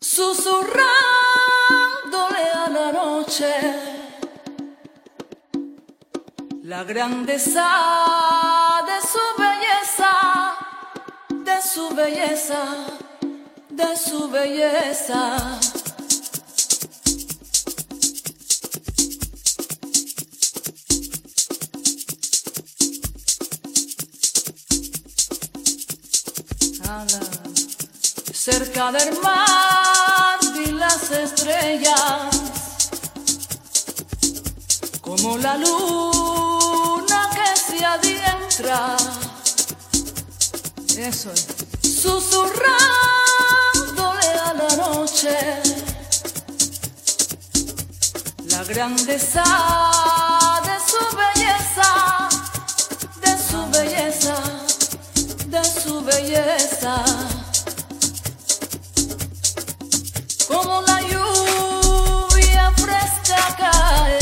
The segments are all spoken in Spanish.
susurrándole a la noche la grandeza de su belleza, de su belleza, de su belleza cerca del mar y las estrellas, como la luna que se adentra, eso es, susurrándole a la noche, la grandeza de su belleza, de su belleza, de su belleza. La lluvia fresca cae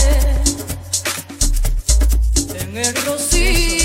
en el Rossi.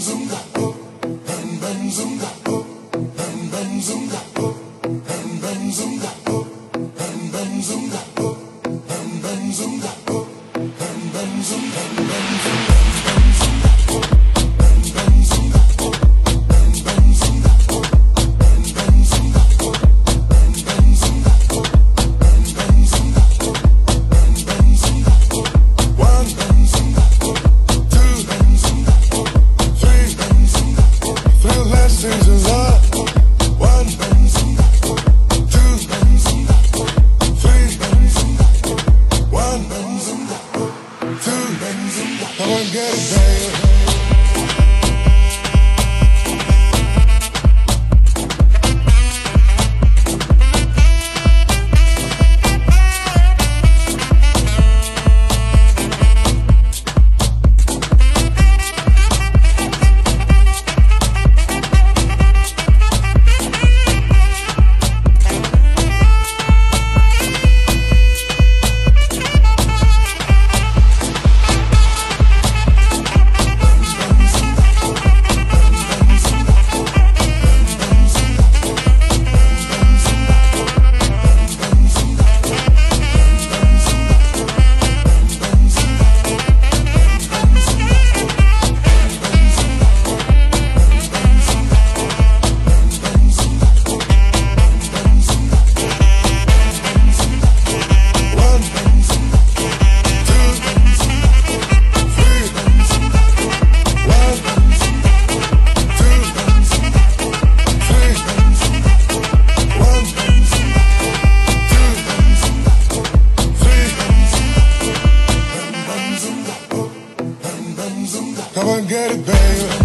zum zum. Get it, baby.